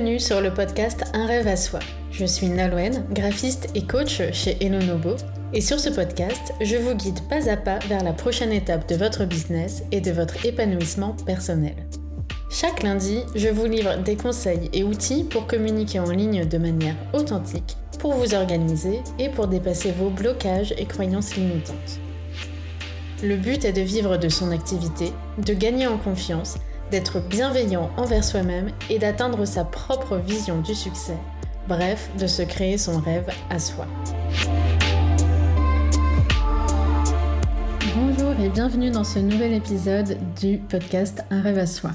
Bienvenue sur le podcast Un rêve à soi. Je suis Nalouen, graphiste et coach chez Elonobo. Et sur ce podcast, je vous guide pas à pas vers la prochaine étape de votre business et de votre épanouissement personnel. Chaque lundi, je vous livre des conseils et outils pour communiquer en ligne de manière authentique, pour vous organiser et pour dépasser vos blocages et croyances limitantes. Le but est de vivre de son activité, de gagner en confiance d'être bienveillant envers soi-même et d'atteindre sa propre vision du succès. Bref, de se créer son rêve à soi. Bonjour et bienvenue dans ce nouvel épisode du podcast Un rêve à soi.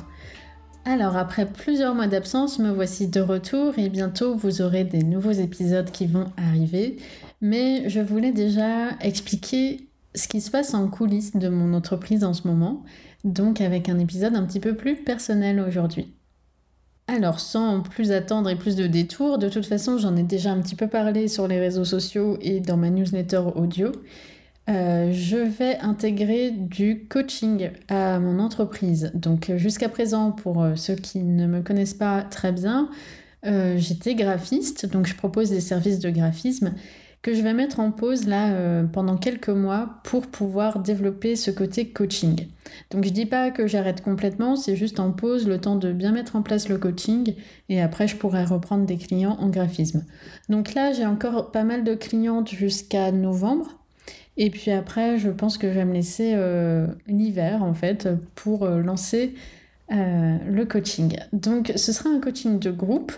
Alors après plusieurs mois d'absence, me voici de retour et bientôt vous aurez des nouveaux épisodes qui vont arriver. Mais je voulais déjà expliquer ce qui se passe en coulisses de mon entreprise en ce moment donc avec un épisode un petit peu plus personnel aujourd'hui. Alors sans plus attendre et plus de détours, de toute façon j'en ai déjà un petit peu parlé sur les réseaux sociaux et dans ma newsletter audio. Euh, je vais intégrer du coaching à mon entreprise. Donc jusqu'à présent, pour euh, ceux qui ne me connaissent pas très bien, euh, j'étais graphiste, donc je propose des services de graphisme que je vais mettre en pause là euh, pendant quelques mois pour pouvoir développer ce côté coaching. Donc je dis pas que j'arrête complètement, c'est juste en pause le temps de bien mettre en place le coaching et après je pourrai reprendre des clients en graphisme. Donc là j'ai encore pas mal de clientes jusqu'à novembre. Et puis après, je pense que je vais me laisser euh, l'hiver en fait pour euh, lancer le coaching. Donc ce sera un coaching de groupe.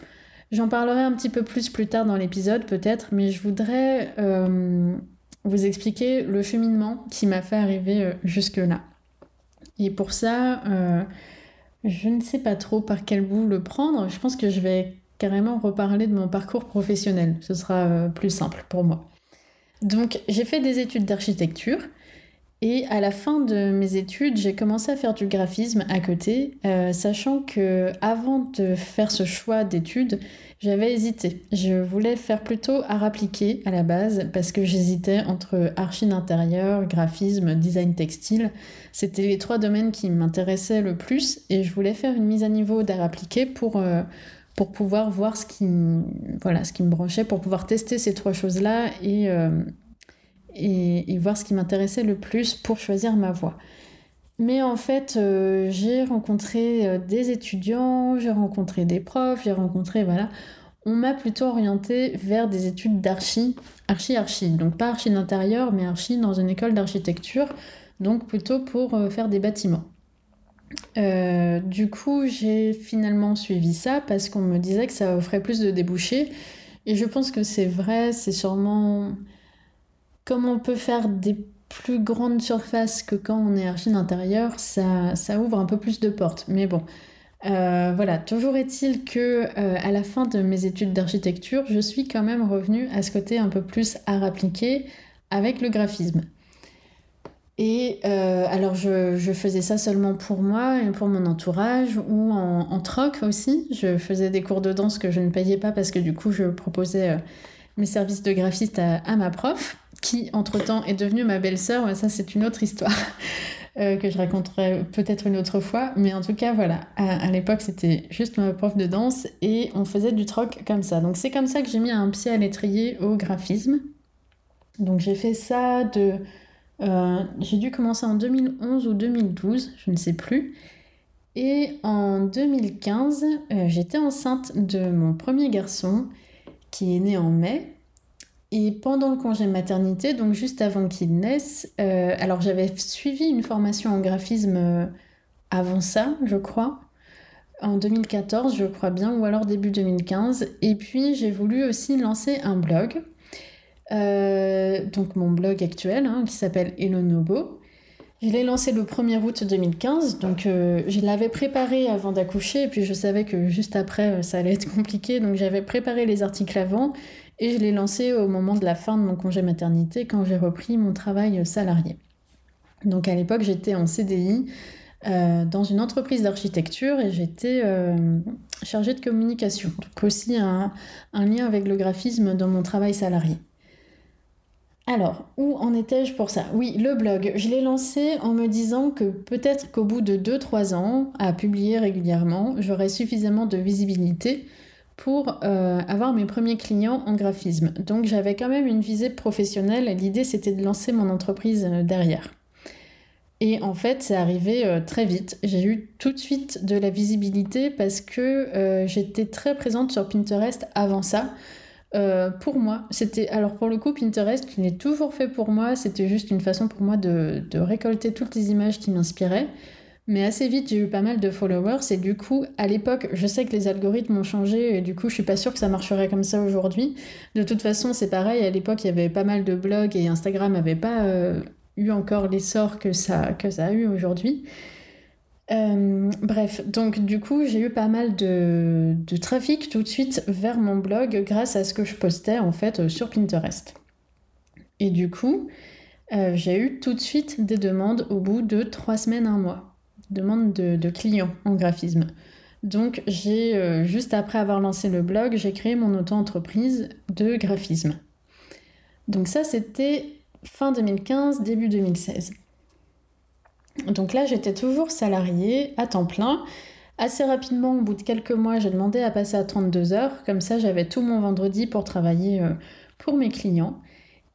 J'en parlerai un petit peu plus plus tard dans l'épisode peut-être, mais je voudrais euh, vous expliquer le cheminement qui m'a fait arriver euh, jusque-là. Et pour ça, euh, je ne sais pas trop par quel bout le prendre. Je pense que je vais carrément reparler de mon parcours professionnel. Ce sera plus simple pour moi. Donc j'ai fait des études d'architecture. Et à la fin de mes études, j'ai commencé à faire du graphisme à côté, euh, sachant que avant de faire ce choix d'études, j'avais hésité. Je voulais faire plutôt art appliqué à la base parce que j'hésitais entre archi d'intérieur, graphisme, design textile. C'était les trois domaines qui m'intéressaient le plus et je voulais faire une mise à niveau d'art appliqué pour euh, pour pouvoir voir ce qui voilà ce qui me branchait, pour pouvoir tester ces trois choses là et euh, et, voir ce qui m'intéressait le plus pour choisir ma voie. Mais en fait, euh, j'ai rencontré euh, des étudiants, j'ai rencontré des profs, j'ai rencontré, voilà. On m'a plutôt orienté vers des études d'archi, archi-archi. Donc pas archi d'intérieur, mais archi dans une école d'architecture. Donc plutôt pour euh, faire des bâtiments. du coup, j'ai finalement suivi ça parce qu'on me disait que ça offrait plus de débouchés. Et je pense que c'est vrai, c'est sûrement comme on peut faire des plus grandes surfaces que quand on est archi d'intérieur, ça, ouvre un peu plus de portes. Mais bon, euh, voilà, toujours est-il que euh, à la fin de mes études d'architecture, je suis quand même revenue à ce côté un peu plus art appliqué avec le graphisme. Et euh, alors je, faisais ça seulement pour moi et pour mon entourage ou en, troc aussi. Je faisais des cours de danse que je ne payais pas parce que du coup je proposais mes services de graphiste à ma prof qui entre-temps est devenue ma belle-sœur, ça c'est une autre histoire euh, que je raconterai peut-être une autre fois. Mais en tout cas, voilà, à, l'époque c'était juste ma prof de danse et on faisait du troc comme ça. Donc c'est comme ça que j'ai mis un pied à l'étrier au graphisme. Donc j'ai fait ça de... Euh, j'ai dû commencer en 2011 ou 2012, je ne sais plus. Et en 2015, euh, j'étais enceinte de mon premier garçon qui est né en mai. Et pendant le congé maternité, donc juste avant qu'il naisse, euh, alors j'avais suivi une formation en graphisme euh, avant ça, je crois, en 2014, je crois bien, ou alors début 2015. Et puis j'ai voulu aussi lancer un blog, euh, donc mon blog actuel, hein, qui s'appelle Elonobo. Je l'ai lancé le 1er août 2015, donc je l'avais préparé avant d'accoucher, et puis je savais que juste après ça allait être compliqué, donc j'avais préparé les articles avant, et je l'ai lancé au moment de la fin de mon congé maternité, quand j'ai repris mon travail salarié. Donc à l'époque, j'étais en CDI euh, dans une entreprise d'architecture et j'étais euh, chargée de communication. Donc aussi un, un, lien avec le graphisme dans mon travail salarié. Alors, où en étais-je pour ça? Oui, le blog, je l'ai lancé en me disant que peut-être qu'au bout de 2-3 ans, à publier régulièrement, j'aurais suffisamment de visibilité pour euh, avoir mes premiers clients en graphisme. Donc j'avais quand même une visée professionnelle. L'idée c'était de lancer mon entreprise euh, derrière. Et en fait, c'est arrivé euh, très vite. J'ai eu tout de suite de la visibilité parce que j'étais très présente sur Pinterest avant ça. pour moi, c'était alors pour le coup Pinterest, je l'ai toujours fait pour moi. C'était juste une façon pour moi de récolter toutes les images qui m'inspiraient. Mais assez vite, j'ai eu pas mal de followers et du coup, à l'époque, je sais que les algorithmes ont changé et du coup, je suis pas sûre que ça marcherait comme ça aujourd'hui. De toute façon, c'est pareil, à l'époque, il y avait pas mal de blogs et Instagram n'avait pas euh, eu encore l'essor que ça, que ça a eu aujourd'hui. Euh, bref, donc du coup, j'ai eu pas mal de, de, trafic tout de suite vers mon blog grâce à ce que je postais en fait sur Pinterest. Et du coup, euh, j'ai eu tout de suite des demandes au bout de trois semaines, un mois demande de, clients en graphisme. Donc j'ai euh, juste après avoir lancé le blog, j'ai créé mon auto-entreprise de graphisme. Donc ça c'était fin 2015, début 2016. Donc là j'étais toujours salariée à temps plein. Assez rapidement, au bout de quelques mois, j'ai demandé à passer à 32 heures. Comme ça, j'avais tout mon vendredi pour travailler euh, pour mes clients.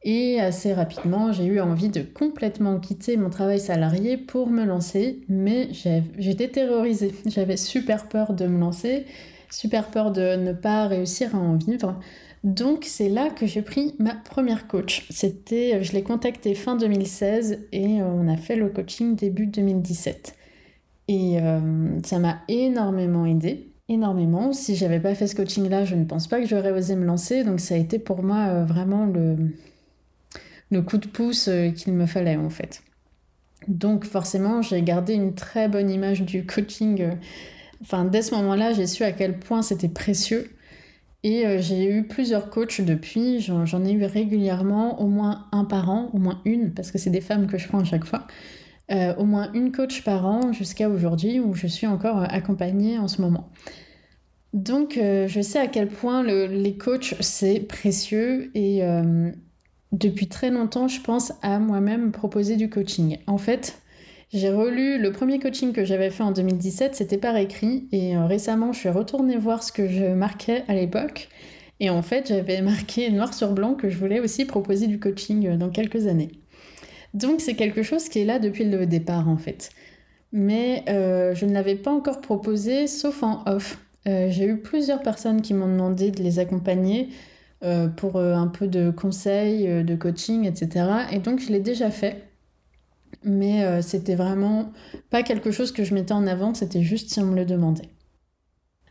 Et assez rapidement, j'ai eu envie de complètement quitter mon travail salarié pour me lancer, mais j'étais terrorisée. J'avais super peur de me lancer, super peur de ne pas réussir à en vivre. Donc c'est là que j'ai pris ma première coach. C'était, je l'ai contactée fin 2016 et on a fait le coaching début 2017. Et euh, ça m'a énormément aidé énormément. Si j'avais pas fait ce coaching-là, je ne pense pas que j'aurais osé me lancer. Donc ça a été pour moi euh, vraiment le, le coup de pouce euh, qu'il me fallait en fait. Donc forcément, j'ai gardé une très bonne image du coaching. Euh, enfin, dès ce moment-là, j'ai su à quel point c'était précieux. Et euh, j'ai eu plusieurs coachs depuis, j'en ai eu régulièrement, au moins un par an, au moins une, parce que c'est des femmes que je prends à chaque fois. au moins une coach par an jusqu'à aujourd'hui où je suis encore accompagnée en ce moment. Donc je sais à quel point les coachs c'est précieux et depuis très longtemps, je pense à moi-même proposer du coaching. En fait, j'ai relu le premier coaching que j'avais fait en 2017, c'était par écrit, et euh, récemment, je suis retournée voir ce que je marquais à l'époque. Et en fait, j'avais marqué noir sur blanc que je voulais aussi proposer du coaching euh, dans quelques années. Donc c'est quelque chose qui est là depuis le départ en fait. Mais euh, je ne l'avais pas encore proposé, sauf en off. j'ai eu plusieurs personnes qui m'ont demandé de les accompagner pour euh, un peu de conseils, euh, de coaching, etc. Et donc je l'ai déjà fait. Mais c'était vraiment pas quelque chose que je mettais en avant, c'était juste si on me le demandait.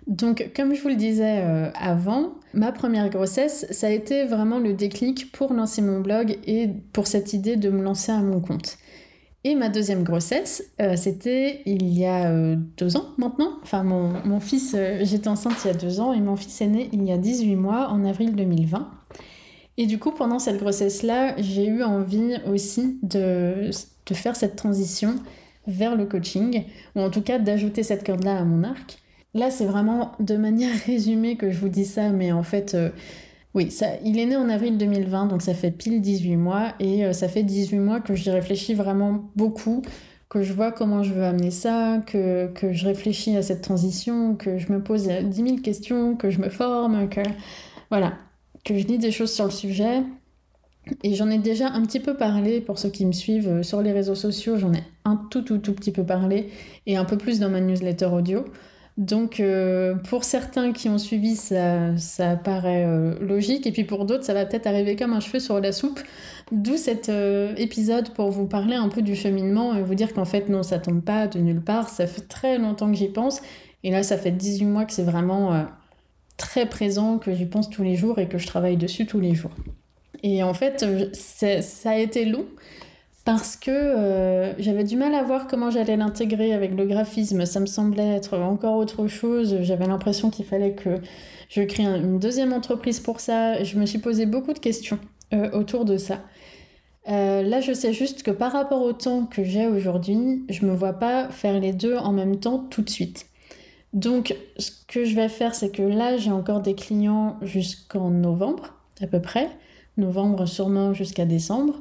Donc, comme je vous le disais avant, ma première grossesse, ça a été vraiment le déclic pour lancer mon blog et pour cette idée de me lancer à mon compte. Et ma deuxième grossesse, euh, c'était il y a euh, deux ans maintenant. Enfin, mon, fils, euh, j'étais enceinte il y a deux ans et mon fils est né il y a 18 mois, en avril 2020. Et du coup, pendant cette grossesse-là, j'ai eu envie aussi de, de, faire cette transition vers le coaching, ou en tout cas d'ajouter cette corde-là à mon arc. Là, c'est vraiment de manière résumée que je vous dis ça, mais en fait oui, ça, il est né en avril 2020, donc ça fait pile 18 mois, et euh, ça fait 18 mois que j'y réfléchis vraiment beaucoup, que je vois comment je veux amener ça, que, que je réfléchis à cette transition, que je me pose 10 000 questions, que je me forme, que voilà, que je lis des choses sur le sujet. Et j'en ai déjà un petit peu parlé pour ceux qui me suivent euh, sur les réseaux sociaux, j'en ai un tout tout tout petit peu parlé, et un peu plus dans ma newsletter audio. Donc euh, pour certains qui ont suivi, ça, ça paraît euh, logique, et puis pour d'autres, ça va peut-être arriver comme un cheveu sur la soupe. D'où cet euh, épisode pour vous parler un peu du cheminement et vous dire qu'en fait non, ça tombe pas de nulle part, ça fait très longtemps que j'y pense, et là ça fait 18 mois que c'est vraiment très présent, que j'y pense tous les jours et que je travaille dessus tous les jours. Et en fait, ça a été long, parce que euh, j'avais du mal à voir comment j'allais l'intégrer avec le graphisme. Ça me semblait être encore autre chose. J'avais l'impression qu'il fallait que je crée une deuxième entreprise pour ça. Je me suis posé beaucoup de questions euh, autour de ça. Euh, là, je sais juste que par rapport au temps que j'ai aujourd'hui, je me vois pas faire les deux en même temps tout de suite. Donc, ce que je vais faire, c'est que là, j'ai encore des clients jusqu'en novembre, à peu près. Novembre, sûrement jusqu'à décembre.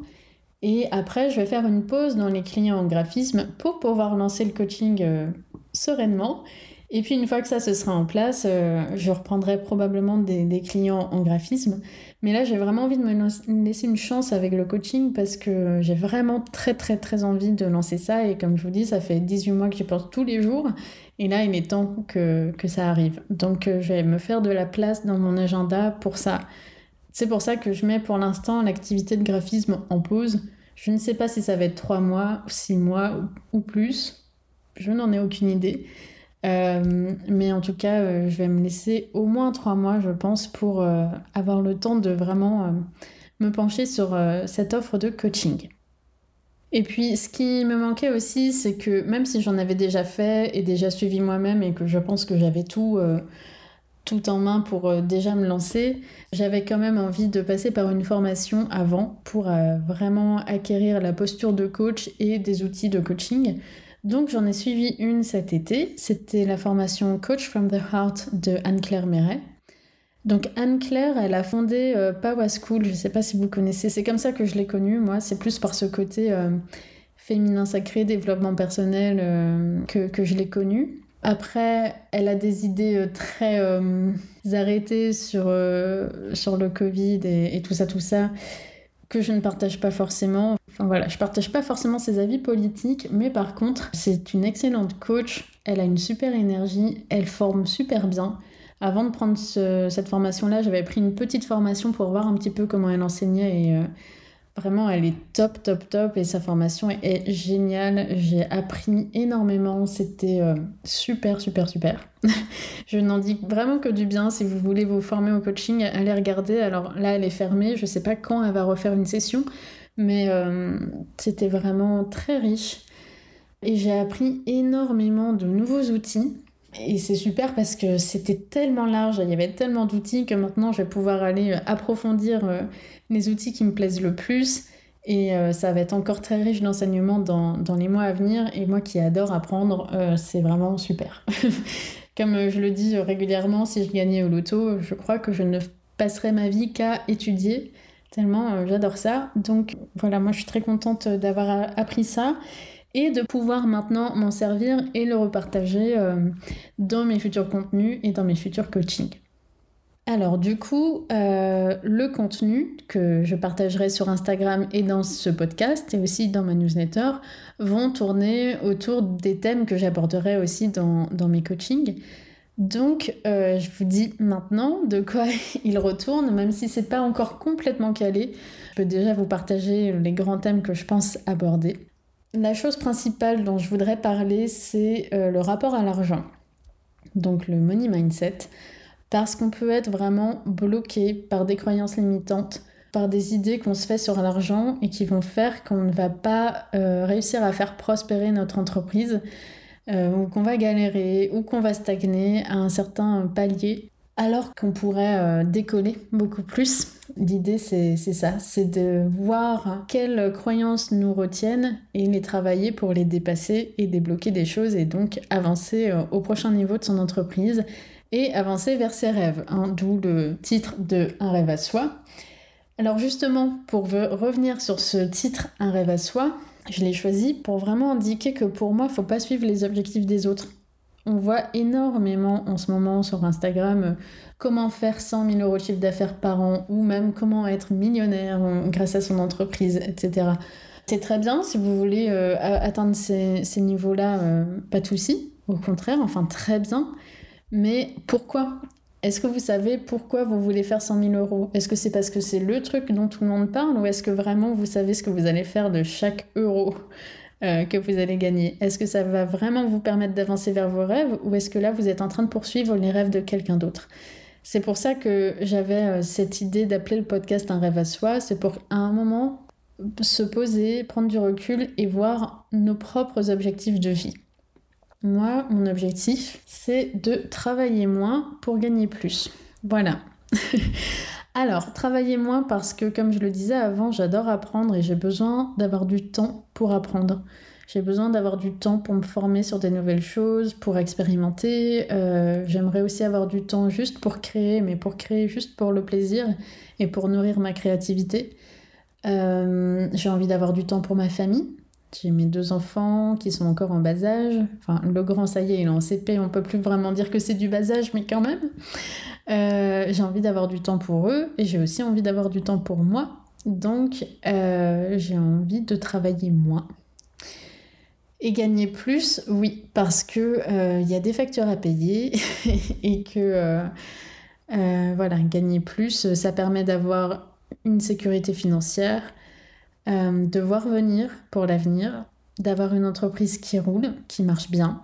Et après, je vais faire une pause dans les clients en graphisme pour pouvoir lancer le coaching euh, sereinement Et puis une fois que ça se sera en place, euh, je reprendrai probablement des, clients en graphisme. Mais là, j'ai vraiment envie de me laisser une chance avec le coaching parce que j'ai vraiment très très très envie de lancer ça. Et comme je vous dis, ça fait 18 mois que j'y pense tous les jours. Et là, il est temps que, que ça arrive. Donc euh, je vais me faire de la place dans mon agenda pour ça. C'est pour ça que je mets pour l'instant l'activité de graphisme en pause. Je ne sais pas si ça va être 3 mois, 6 mois ou plus. Je n'en ai aucune idée. Euh, mais en tout cas, euh, je vais me laisser au moins trois mois, je pense, pour euh, avoir le temps de vraiment me pencher sur cette offre de coaching. Et puis, ce qui me manquait aussi, c'est que même si j'en avais déjà fait et déjà suivi moi-même et que je pense que j'avais tout, tout en main pour déjà me lancer, j'avais quand même envie de passer par une formation avant pour vraiment acquérir la posture de coach et des outils de coaching. Donc j'en ai suivi une cet été. C'était la formation Coach from the Heart de Anne-Claire Méret. Donc Anne-Claire, elle a fondé euh, Power School, je ne sais pas si vous connaissez, c'est comme ça que je l'ai connue, moi, c'est plus par ce côté euh, féminin sacré, développement personnel euh, que, je l'ai connue. Après, elle a des idées très arrêtées sur, sur le Covid et, tout ça, tout ça que je ne partage pas forcément. Enfin voilà, je partage pas forcément ses avis politiques, mais par contre, c'est une excellente coach. Elle a une super énergie, elle forme super bien. Avant de prendre cette formation-là, j'avais pris une petite formation pour voir un petit peu comment elle enseignait et euh, Vraiment, elle est top, top, top et sa formation est géniale. J'ai appris énormément. C'était euh, super, super, super. je n'en dis vraiment que du bien. Si vous voulez vous former au coaching, allez regarder. Alors là, elle est fermée. Je ne sais pas quand elle va refaire une session, mais euh, c'était vraiment très riche. Et j'ai appris énormément de nouveaux outils. Et c'est super parce que c'était tellement large, il y avait tellement d'outils que maintenant je vais pouvoir aller approfondir euh, les outils qui me plaisent le plus. Et euh, ça va être encore très riche d'enseignements dans, dans, les mois à venir. Et moi qui adore apprendre, euh, c'est vraiment super. Comme je le dis régulièrement, si je gagnais au loto, je crois que je ne passerais ma vie qu'à étudier, tellement j'adore ça. Donc voilà, moi je suis très contente d'avoir appris ça et de pouvoir maintenant m'en servir et le repartager euh, dans mes futurs contenus et dans mes futurs coachings. Alors du coup, euh, le contenu que je partagerai sur Instagram et dans ce podcast et aussi dans ma newsletter vont tourner autour des thèmes que j'aborderai aussi dans, mes coachings. Donc euh, je vous dis maintenant de quoi il retourne, même si c'est pas encore complètement calé. Je peux déjà vous partager les grands thèmes que je pense aborder. La chose principale dont je voudrais parler, c'est euh, le rapport à l'argent, donc le money mindset, parce qu'on peut être vraiment bloqué par des croyances limitantes, par des idées qu'on se fait sur l'argent et qui vont faire qu'on ne va pas euh, réussir à faire prospérer notre entreprise, euh, ou qu'on va galérer, ou qu'on va stagner à un certain palier alors qu'on pourrait euh, décoller beaucoup plus. L'idée, c'est ça, c'est de voir quelles croyances nous retiennent et les travailler pour les dépasser et débloquer des choses et donc avancer euh, au prochain niveau de son entreprise et avancer vers ses rêves, hein, d'où le titre de Un rêve à soi. Alors justement, pour revenir sur ce titre Un rêve à soi, je l'ai choisi pour vraiment indiquer que pour moi, il ne faut pas suivre les objectifs des autres. On voit énormément en ce moment sur Instagram euh, comment faire 100 000 euros de chiffre d'affaires par an ou même comment être millionnaire euh, grâce à son entreprise, etc. C'est très bien si vous voulez euh, atteindre ces, niveaux-là, pas de souci, au contraire, enfin très bien. Mais pourquoi? Est-ce que vous savez pourquoi vous voulez faire 100 000 euros? Est-ce que c'est parce que c'est le truc dont tout le monde parle ou est-ce que vraiment vous savez ce que vous allez faire de chaque euro? Euh, que vous allez gagner Est-ce que ça va vraiment vous permettre d'avancer vers vos rêves ou est-ce que là vous êtes en train de poursuivre les rêves de quelqu'un d'autre? C'est pour ça que j'avais euh, cette idée d'appeler le podcast un rêve à soi, c'est pour à un moment se poser, prendre du recul et voir nos propres objectifs de vie. Moi, mon objectif, c'est de travailler moins pour gagner plus. Voilà. Alors, travailler moins parce que, comme je le disais avant, j'adore apprendre et j'ai besoin d'avoir du temps pour apprendre. J'ai besoin d'avoir du temps pour me former sur des nouvelles choses, pour expérimenter. Euh, j'aimerais aussi avoir du temps juste pour créer, mais pour créer juste pour le plaisir et pour nourrir ma créativité. Euh, j'ai envie d'avoir du temps pour ma famille. J'ai mes deux enfants qui sont encore en bas âge. Enfin, le grand, ça y est, il est en CP, on peut plus vraiment dire que c'est du bas âge, mais quand même. Euh, j'ai envie d'avoir du temps pour eux et j'ai aussi envie d'avoir du temps pour moi. Donc, euh, j'ai envie de travailler moins. Et gagner plus, oui, parce que il y a des factures à payer et que voilà, gagner plus, ça permet d'avoir une sécurité financière, euh, de voir venir pour l'avenir, d'avoir une entreprise qui roule, qui marche bien.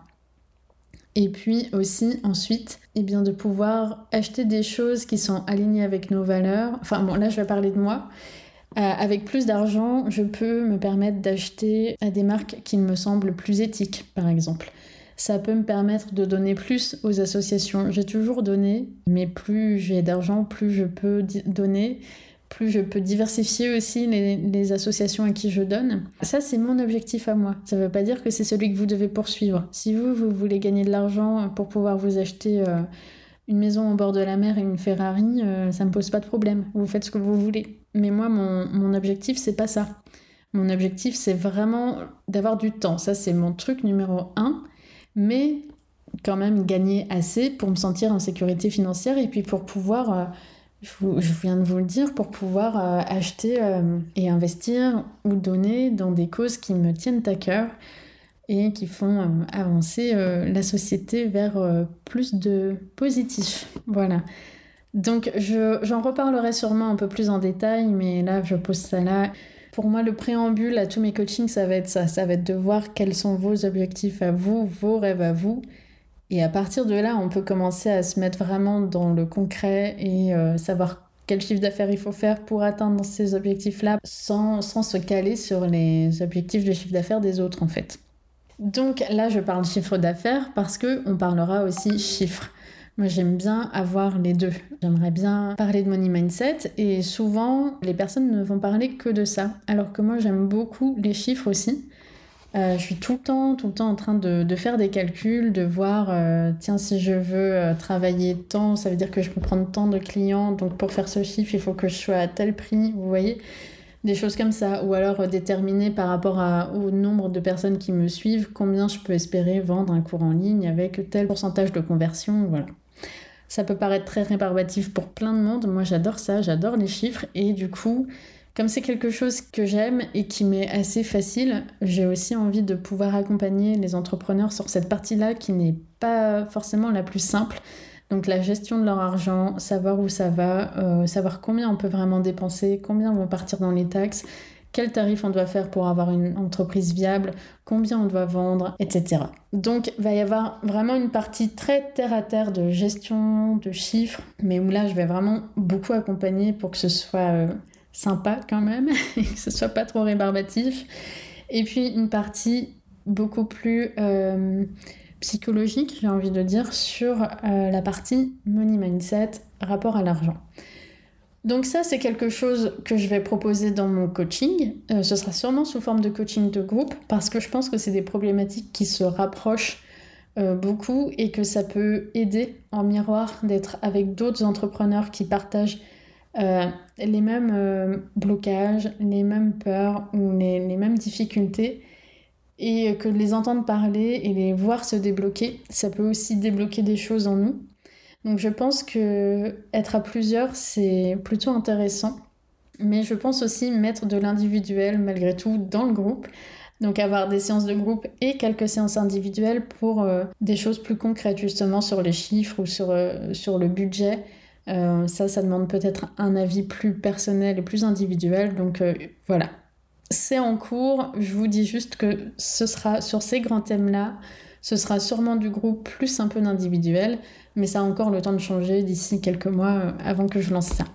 Et puis aussi ensuite, eh bien, de pouvoir acheter des choses qui sont alignées avec nos valeurs. Enfin bon, là je vais parler de moi. Euh, avec plus d'argent, je peux me permettre d'acheter à des marques qui me semblent plus éthiques, par exemple. Ça peut me permettre de donner plus aux associations. J'ai toujours donné, mais plus j'ai d'argent, plus je peux donner plus je peux diversifier aussi les, associations à qui je donne. Ça, c'est mon objectif à moi. Ça ne veut pas dire que c'est celui que vous devez poursuivre. Si vous, vous voulez gagner de l'argent pour pouvoir vous acheter euh, une maison au bord de la mer et une Ferrari, euh, ça ne me pose pas de problème. Vous faites ce que vous voulez. Mais moi, mon, mon objectif, c'est pas ça. Mon objectif, c'est vraiment d'avoir du temps. Ça, c'est mon truc numéro un. Mais quand même gagner assez pour me sentir en sécurité financière et puis pour pouvoir... Euh, je, viens de vous le dire, pour pouvoir euh, acheter euh, et investir ou donner dans des causes qui me tiennent à cœur et qui font euh, avancer la société vers plus de positif. Voilà. Donc j'en reparlerai sûrement un peu plus en détail, mais là je pose ça là. Pour moi, le préambule à tous mes coachings, ça va être ça. Ça va être de voir quels sont vos objectifs à vous, vos rêves à vous, et à partir de là, on peut commencer à se mettre vraiment dans le concret et euh, savoir quel chiffre d'affaires il faut faire pour atteindre ces objectifs-là sans, sans, se caler sur les objectifs de chiffre d'affaires des autres en fait. Donc là, je parle chiffre d'affaires parce que on parlera aussi chiffres. Moi, j'aime bien avoir les deux. J'aimerais bien parler de money mindset et souvent, les personnes ne vont parler que de ça. Alors que moi, j'aime beaucoup les chiffres aussi. Euh, je suis tout le temps, tout le temps en train de, faire des calculs, de voir, euh, tiens, si je veux euh, travailler tant, ça veut dire que je peux prendre tant de clients, donc pour faire ce chiffre, il faut que je sois à tel prix, vous voyez. Des choses comme ça, ou alors déterminer par rapport au nombre de personnes qui me suivent combien je peux espérer vendre un cours en ligne avec tel pourcentage de conversion, voilà. Ça peut paraître très rébarbatif pour plein de monde, moi j'adore ça, j'adore les chiffres, et du coup, comme c'est quelque chose que j'aime et qui m'est assez facile, j'ai aussi envie de pouvoir accompagner les entrepreneurs sur cette partie-là qui n'est pas forcément la plus simple. Donc la gestion de leur argent, savoir où ça va, euh, savoir combien on peut vraiment dépenser, combien vont partir dans les taxes, quel tarif on doit faire pour avoir une entreprise viable, combien on doit vendre, etc. Donc va y avoir vraiment une partie très terre à terre de gestion, de chiffres, mais où là je vais vraiment beaucoup accompagner pour que ce soit euh, sympa quand même, et que ce soit pas trop rébarbatif. Et puis une partie beaucoup plus euh, psychologique, j'ai envie de dire, sur euh, la partie money mindset, rapport à l'argent. Donc ça, c'est quelque chose que je vais proposer dans mon coaching. Euh, ce sera sûrement sous forme de coaching de groupe, parce que je pense que c'est des problématiques qui se rapprochent beaucoup et que ça peut aider en miroir d'être avec d'autres entrepreneurs qui partagent euh, les mêmes euh, blocages, les mêmes peurs ou les, mêmes difficultés et que les entendre parler et les voir se débloquer, ça peut aussi débloquer des choses en nous. Donc je pense que être à plusieurs, c'est plutôt intéressant. Mais je pense aussi mettre de l'individuel malgré tout dans le groupe. Donc avoir des séances de groupe et quelques séances individuelles pour euh, des choses plus concrètes justement sur les chiffres ou sur, sur le budget euh, ça, ça demande peut-être un avis plus personnel et plus individuel. Donc euh, voilà, c'est en cours. Je vous dis juste que ce sera sur ces grands thèmes-là. Ce sera sûrement du groupe plus un peu d'individuel, mais ça a encore le temps de changer d'ici quelques mois euh, avant que je lance ça.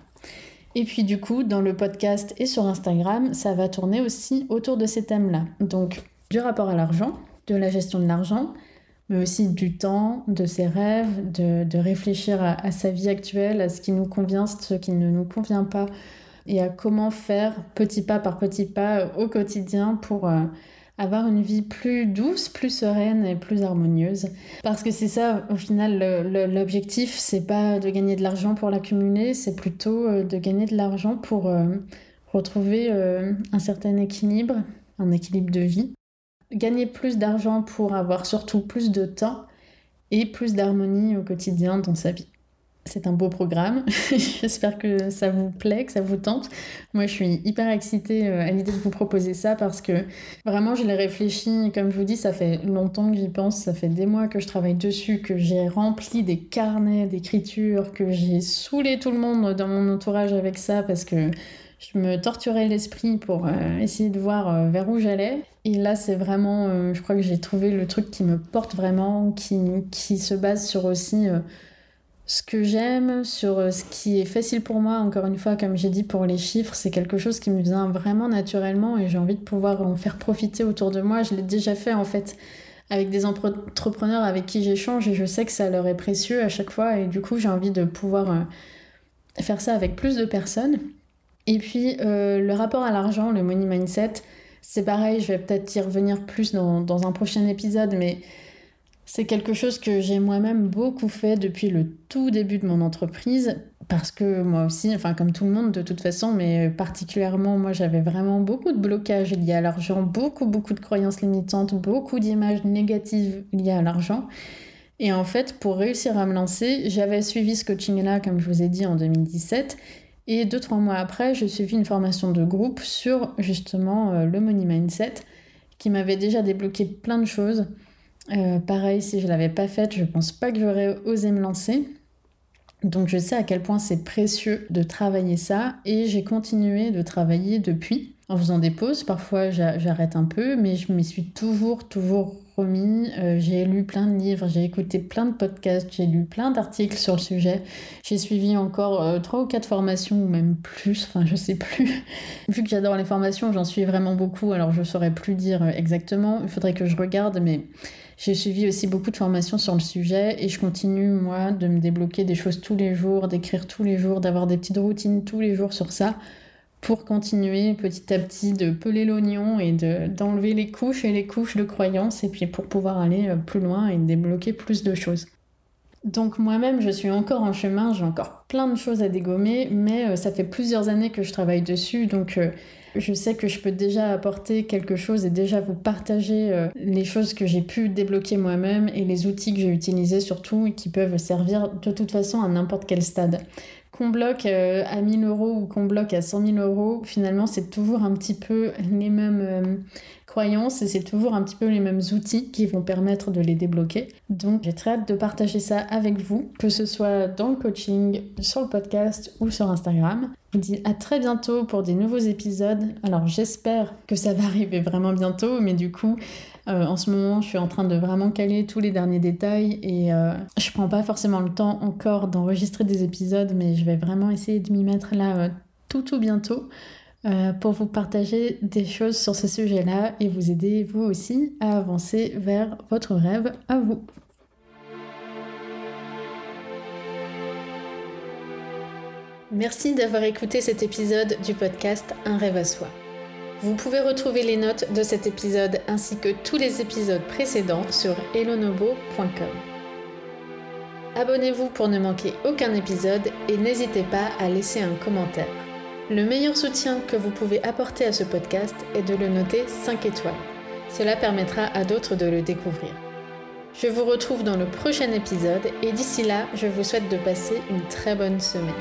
Et puis du coup, dans le podcast et sur Instagram, ça va tourner aussi autour de ces thèmes-là. Donc du rapport à l'argent, de la gestion de l'argent, mais aussi du temps, de ses rêves, de, réfléchir à, sa vie actuelle, à ce qui nous convient, ce qui ne nous convient pas, et à comment faire petit pas par petit pas au quotidien pour euh, avoir une vie plus douce, plus sereine et plus harmonieuse. Parce que c'est ça, au final, l'objectif, c'est pas de gagner de l'argent pour l'accumuler, c'est plutôt euh, de gagner de l'argent pour euh, retrouver un certain équilibre, un équilibre de vie gagner plus d'argent pour avoir surtout plus de temps et plus d'harmonie au quotidien dans sa vie. C'est un beau programme. J'espère que ça vous plaît, que ça vous tente. Moi, je suis hyper excitée euh, à l'idée de vous proposer ça parce que vraiment, je l'ai réfléchi. Comme je vous dis, ça fait longtemps que j'y pense. Ça fait des mois que je travaille dessus, que j'ai rempli des carnets d'écriture, que j'ai saoulé tout le monde dans mon entourage avec ça parce que je me torturais l'esprit pour euh, essayer de voir euh, vers où j'allais. Et là, c'est vraiment, je crois que j'ai trouvé le truc qui me porte vraiment, qui, qui se base sur aussi ce que j'aime, sur euh, ce qui est facile pour moi, encore une fois, comme j'ai dit pour les chiffres, c'est quelque chose qui me vient vraiment naturellement et j'ai envie de pouvoir en faire profiter autour de moi. Je l'ai déjà fait en fait avec des entrepreneurs avec qui j'échange et je sais que ça leur est précieux à chaque fois et du coup j'ai envie de pouvoir euh, faire ça avec plus de personnes. Et puis euh, le rapport à l'argent, le money mindset, c'est pareil, je vais peut-être y revenir plus dans, dans un prochain épisode, mais c'est quelque chose que j'ai moi-même beaucoup fait depuis le tout début de mon entreprise, parce que moi aussi, enfin comme tout le monde de toute façon, mais particulièrement moi j'avais vraiment beaucoup de blocages liés à l'argent, beaucoup beaucoup de croyances limitantes, beaucoup d'images négatives liées à l'argent. Et en fait, pour réussir à me lancer, j'avais suivi ce coaching-là, comme je vous ai dit, en 2017. Et deux, trois mois après, j'ai suivi une formation de groupe sur justement euh, le money mindset, qui m'avait déjà débloqué plein de choses. Euh, pareil, si je l'avais pas faite, je pense pas que j'aurais osé me lancer. Donc je sais à quel point c'est précieux de travailler ça et j'ai continué de travailler depuis en faisant des pauses. Parfois j'arrête un peu, mais je m'y suis toujours, toujours remis. Euh, j'ai lu plein de livres, j'ai écouté plein de podcasts, j'ai lu plein d'articles sur le sujet. J'ai suivi encore euh, trois ou quatre formations ou même plus, enfin je sais plus. Vu que j'adore les formations, j'en suis vraiment beaucoup, alors je saurais plus dire exactement. Il faudrait que je regarde, mais j'ai suivi aussi beaucoup de formations sur le sujet et je continue, moi, de me débloquer des choses tous les jours, d'écrire tous les jours, d'avoir des petites routines tous les jours sur ça pour continuer petit à petit de peler l'oignon et d'enlever les couches et les couches de croyances et puis pour pouvoir aller euh, plus loin et débloquer plus de choses. Donc moi-même, je suis encore en chemin, j'ai encore plein de choses à dégommer, mais euh, ça fait plusieurs années que je travaille dessus, donc euh, je sais que je peux déjà apporter quelque chose et déjà vous partager les choses que j'ai pu débloquer moi-même et les outils que j'ai utilisés surtout et qui peuvent servir de toute façon à n'importe quel stade. Qu'on bloque euh, à 1000 euros ou qu'on bloque à 100 000 euros, finalement c'est toujours un petit peu les mêmes euh, croyances et c'est toujours un petit peu les mêmes outils qui vont permettre de les débloquer. Donc j'ai très hâte de partager ça avec vous, que ce soit dans le coaching, sur le podcast ou sur Instagram. Je vous dis à très bientôt pour des nouveaux épisodes. Alors j'espère que ça va arriver vraiment bientôt, mais du coup, euh, en ce moment, je suis en train de vraiment caler tous les derniers détails et euh, je prends pas forcément le temps encore d'enregistrer des épisodes, mais je vais vraiment essayer de m'y mettre là euh, tout tout bientôt pour vous partager des choses sur ce sujet-là et vous aider vous aussi à avancer vers votre rêve à vous. Merci d'avoir écouté cet épisode du podcast Un rêve à soi. Vous pouvez retrouver les notes de cet épisode ainsi que tous les épisodes précédents sur elonobo.com. Abonnez-vous pour ne manquer aucun épisode et n'hésitez pas à laisser un commentaire. Le meilleur soutien que vous pouvez apporter à ce podcast est de le noter 5 étoiles. Cela permettra à d'autres de le découvrir. Je vous retrouve dans le prochain épisode et d'ici là, je vous souhaite de passer une très bonne semaine.